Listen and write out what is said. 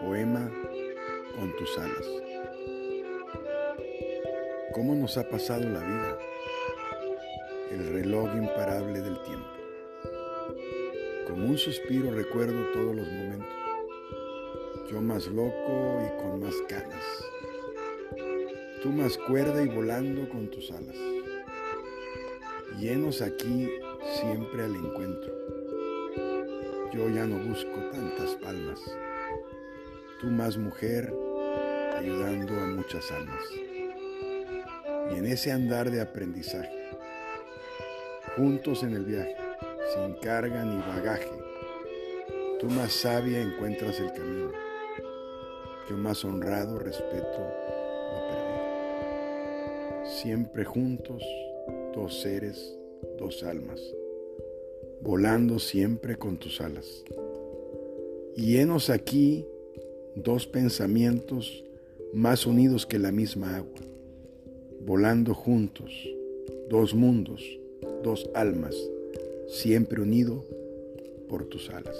Poema con tus alas. ¿Cómo nos ha pasado la vida? El reloj imparable del tiempo. Como un suspiro recuerdo todos los momentos. Yo más loco y con más canas. Tú más cuerda y volando con tus alas. Llenos aquí siempre al encuentro. Yo ya no busco tantas palmas tú más mujer, ayudando a muchas almas. Y en ese andar de aprendizaje, juntos en el viaje, sin carga ni bagaje, tú más sabia encuentras el camino, yo más honrado respeto lo perdí. Siempre juntos, dos seres, dos almas, volando siempre con tus alas. Y henos aquí dos pensamientos más unidos que la misma agua, volando juntos, dos mundos, dos almas, siempre unido por tus alas.